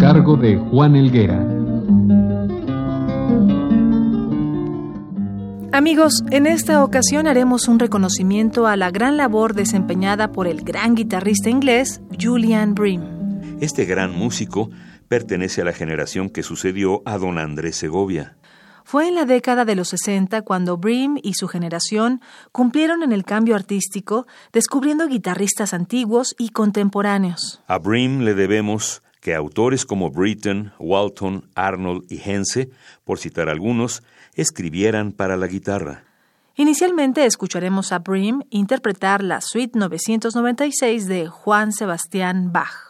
Cargo de Juan Elguera. Amigos, en esta ocasión haremos un reconocimiento a la gran labor desempeñada por el gran guitarrista inglés Julian Bream. Este gran músico pertenece a la generación que sucedió a don Andrés Segovia. Fue en la década de los 60 cuando Bream y su generación cumplieron en el cambio artístico, descubriendo guitarristas antiguos y contemporáneos. A Bream le debemos que autores como Britten, Walton, Arnold y Hense, por citar algunos, escribieran para la guitarra. Inicialmente escucharemos a Bream interpretar la Suite 996 de Juan Sebastián Bach.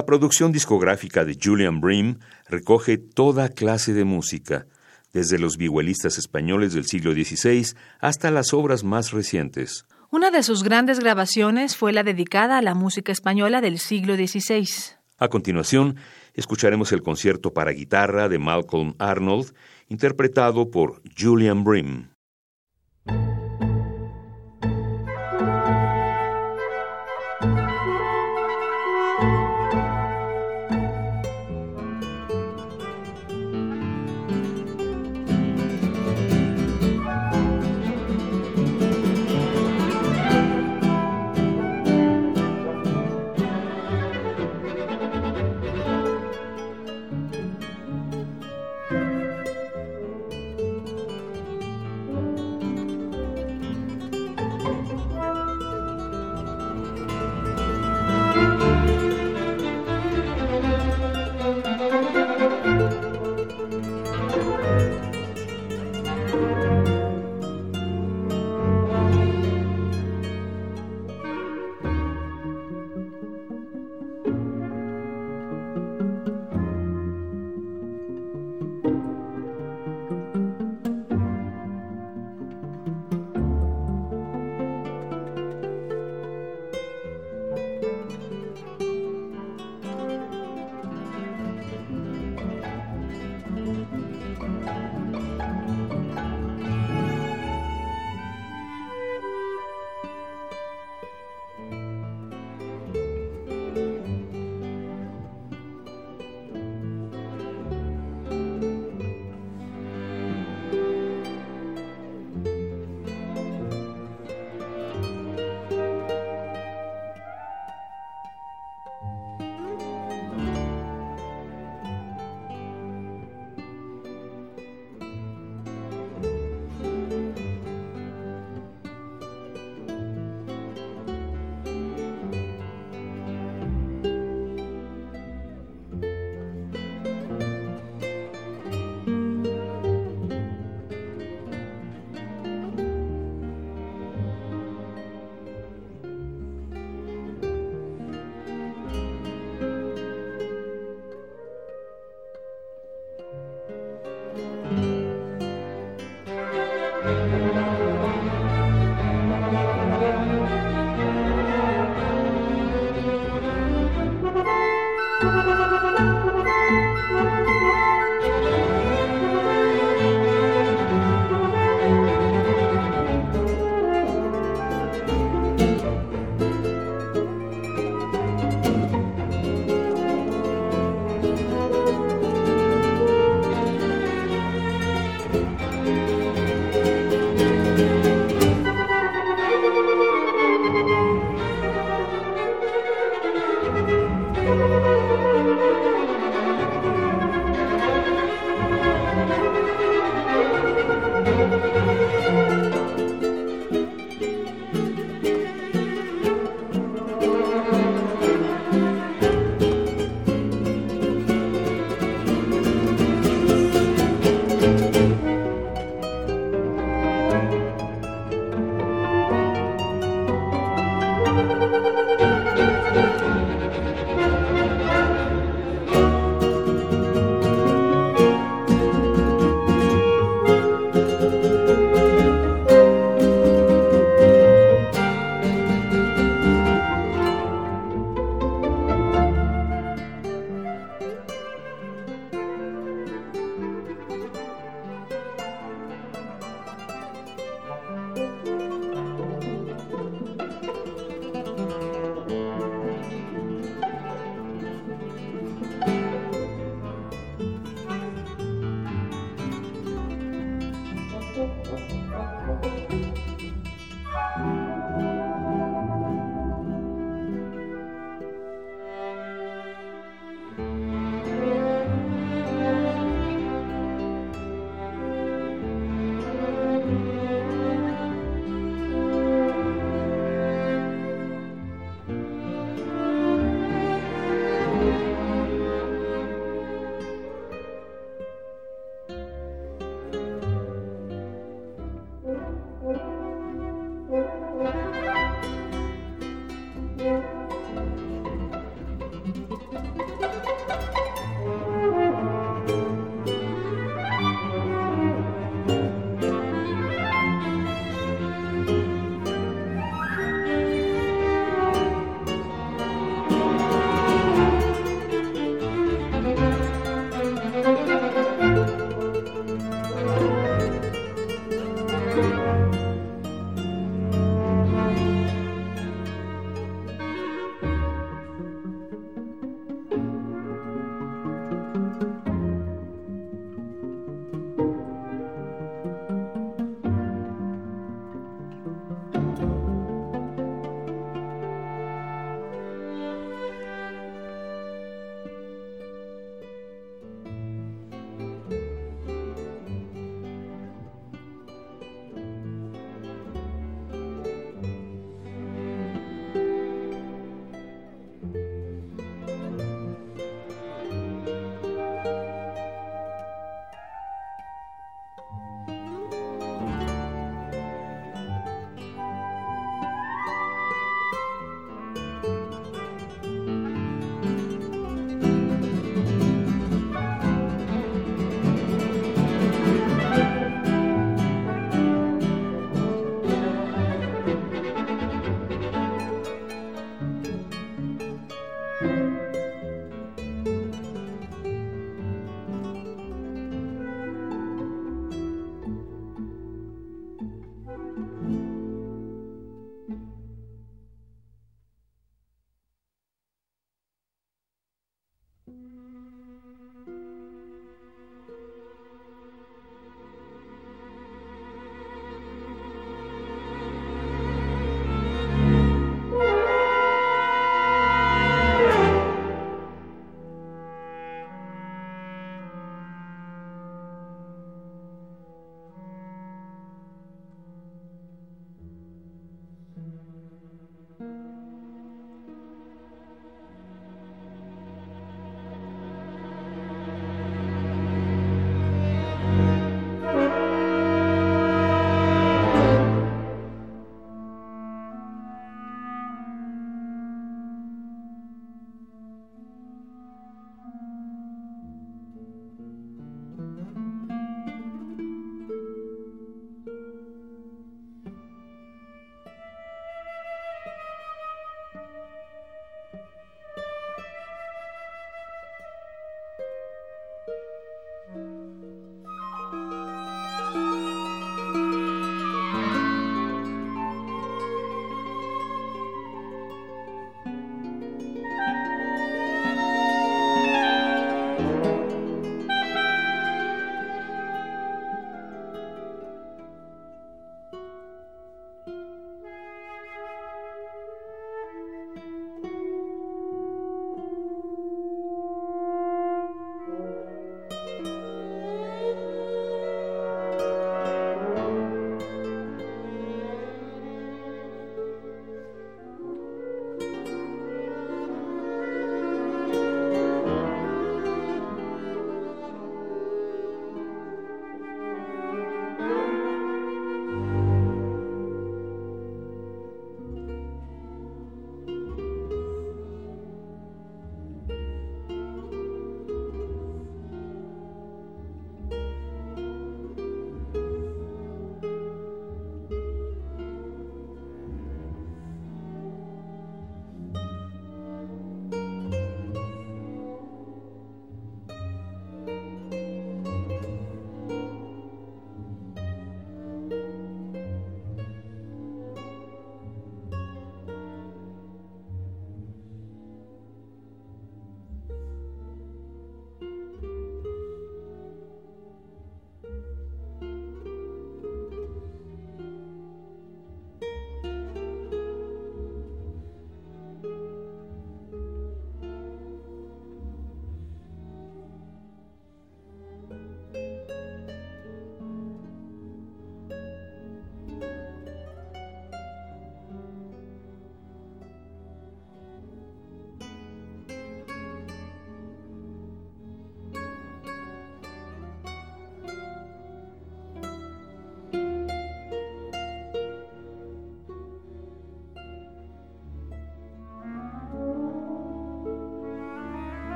La producción discográfica de Julian Bream recoge toda clase de música, desde los vihuelistas españoles del siglo XVI hasta las obras más recientes. Una de sus grandes grabaciones fue la dedicada a la música española del siglo XVI. A continuación, escucharemos el concierto para guitarra de Malcolm Arnold, interpretado por Julian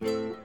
Bream.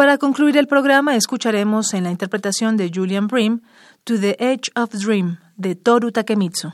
Para concluir el programa escucharemos en la interpretación de Julian Brim To the Edge of Dream de Toru Takemitsu.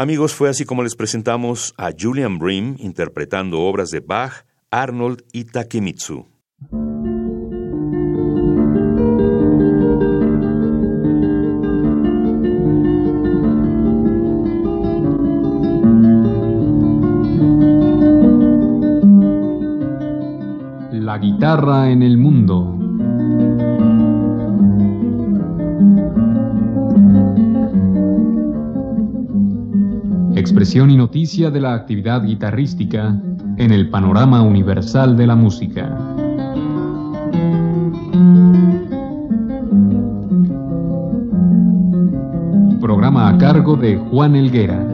Amigos, fue así como les presentamos a Julian Bream interpretando obras de Bach, Arnold y Takemitsu. La guitarra en el noticia de la actividad guitarrística en el panorama universal de la música. Programa a cargo de Juan Elguera.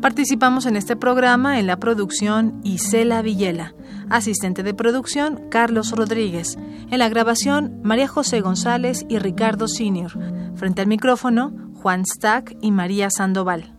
Participamos en este programa en la producción Isela Villela, asistente de producción Carlos Rodríguez, en la grabación María José González y Ricardo Senior, frente al micrófono Juan Stack y María Sandoval.